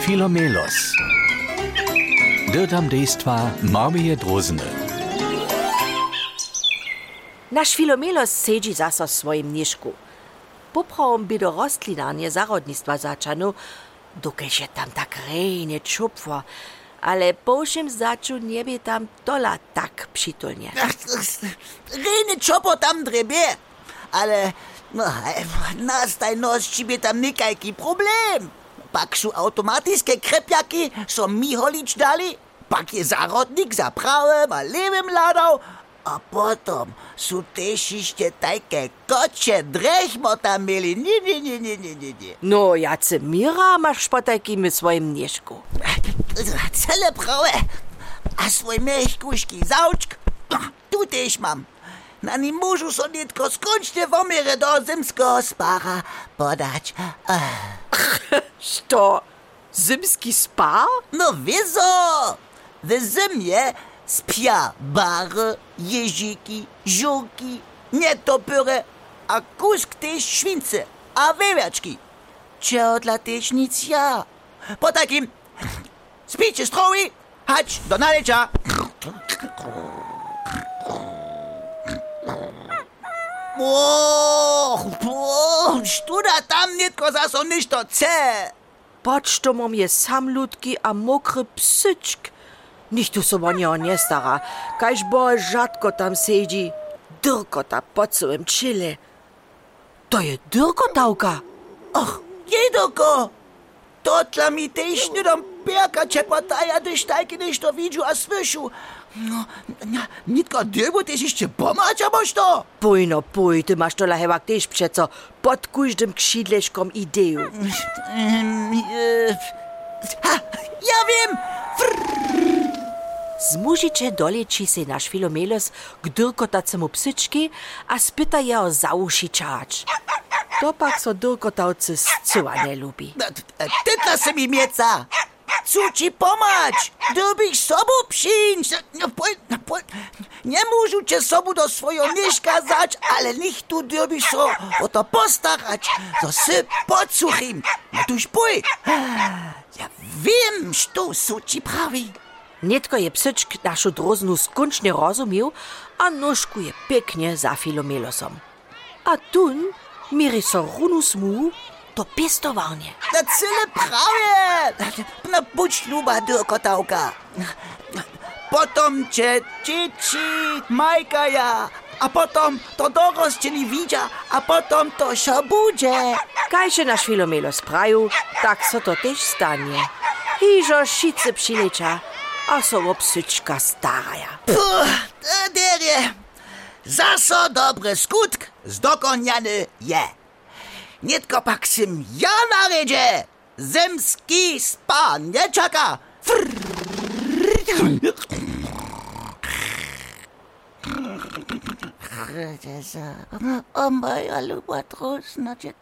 Filomelos. Dirtam dejstva Marmije Drozny. Naš Filomelos sedzi zaso w swoim niżku. Poprawom by do rostlinarnie zarodnictwa zaczano, dokelž je tam tak rejnie czupwo, ale po všem začu nie by tam tola tak przytulnie. Rene Chopper tam drebie. Ale no, na stajności by tam nikajki problem. Pak su automatyczne krepjaki, so mi holič dali, pak je zarodnik za prawym a lewym ladał, a potom su też jeszcze takie kocie drechmo tam mieli. Nie, nie, nie, nie, nie, nie, nie. No, jace Mira masz potajki w swoim niżku. Cele prawe. A svoj mehkuški zavčk, tu też mam. Na nim môžu so netko skončne vomere do zimského spára podať. Ah, Što? Zimski spa? No wieso! W zimie spia bary, jeżyki, żółki, nietopory, a kusk też śwince, a wewiaczki. Ciotla też nic ja. Po takim spicie strowi, hać do nalecza. O, o, študa tam netko zaso ništo chce. Patrz, to mam je samlutki a mokry psyčk. Niech tu sobo nie nie stara, kajż bo rzadko tam siedzi. Dyrkota po całym czyle. To je dyrkotałka. Och, jedoko! Nie dam perka czepataja, gdyż takie nešto widziu a słyszu. No, nitka dybu też jeszcze pomacza masz to? Pój no pój, ty masz to lahewak też przeco pod każdym. Mm, e, ha, ja wiem! Zmužiče dolečí si naš Filomelos k dyrkotacemu psyčki a spyta je o zaušičač. To pak so dyrkotavcy zcyła nie lubi. No, t- Tytla se mi mieca! Cu ci pomać! Dobyś sobu przyjść! No, no, poj, nie muszę cię sobu do swojego mieszka zać, ale niech tu dobyś so o to postarać, so sy podsuchim. No tuż pój! Ja wiem, što su ci prawi. Nitko je psyčk našu droznu skončne rozumił, a nóżku je pięknie za Filomelosom. A tun miri so runu smu do pistowarnie. Na cyle prawie! No budź luba, dyrkotałka. Potom cię dzieci majkaja, a potom to doroscieli widzia, a potom to się budzie. Kajże naš Filomelos praju, tak so to też stanie. Hižo šice přileća, a so o psyčka staraja. Puh, derje. Zaso dobry skutk zdokoniany je. Nitko pak sim ja naredzie. Zemski spa nie czeka. O moja luba trosna, cię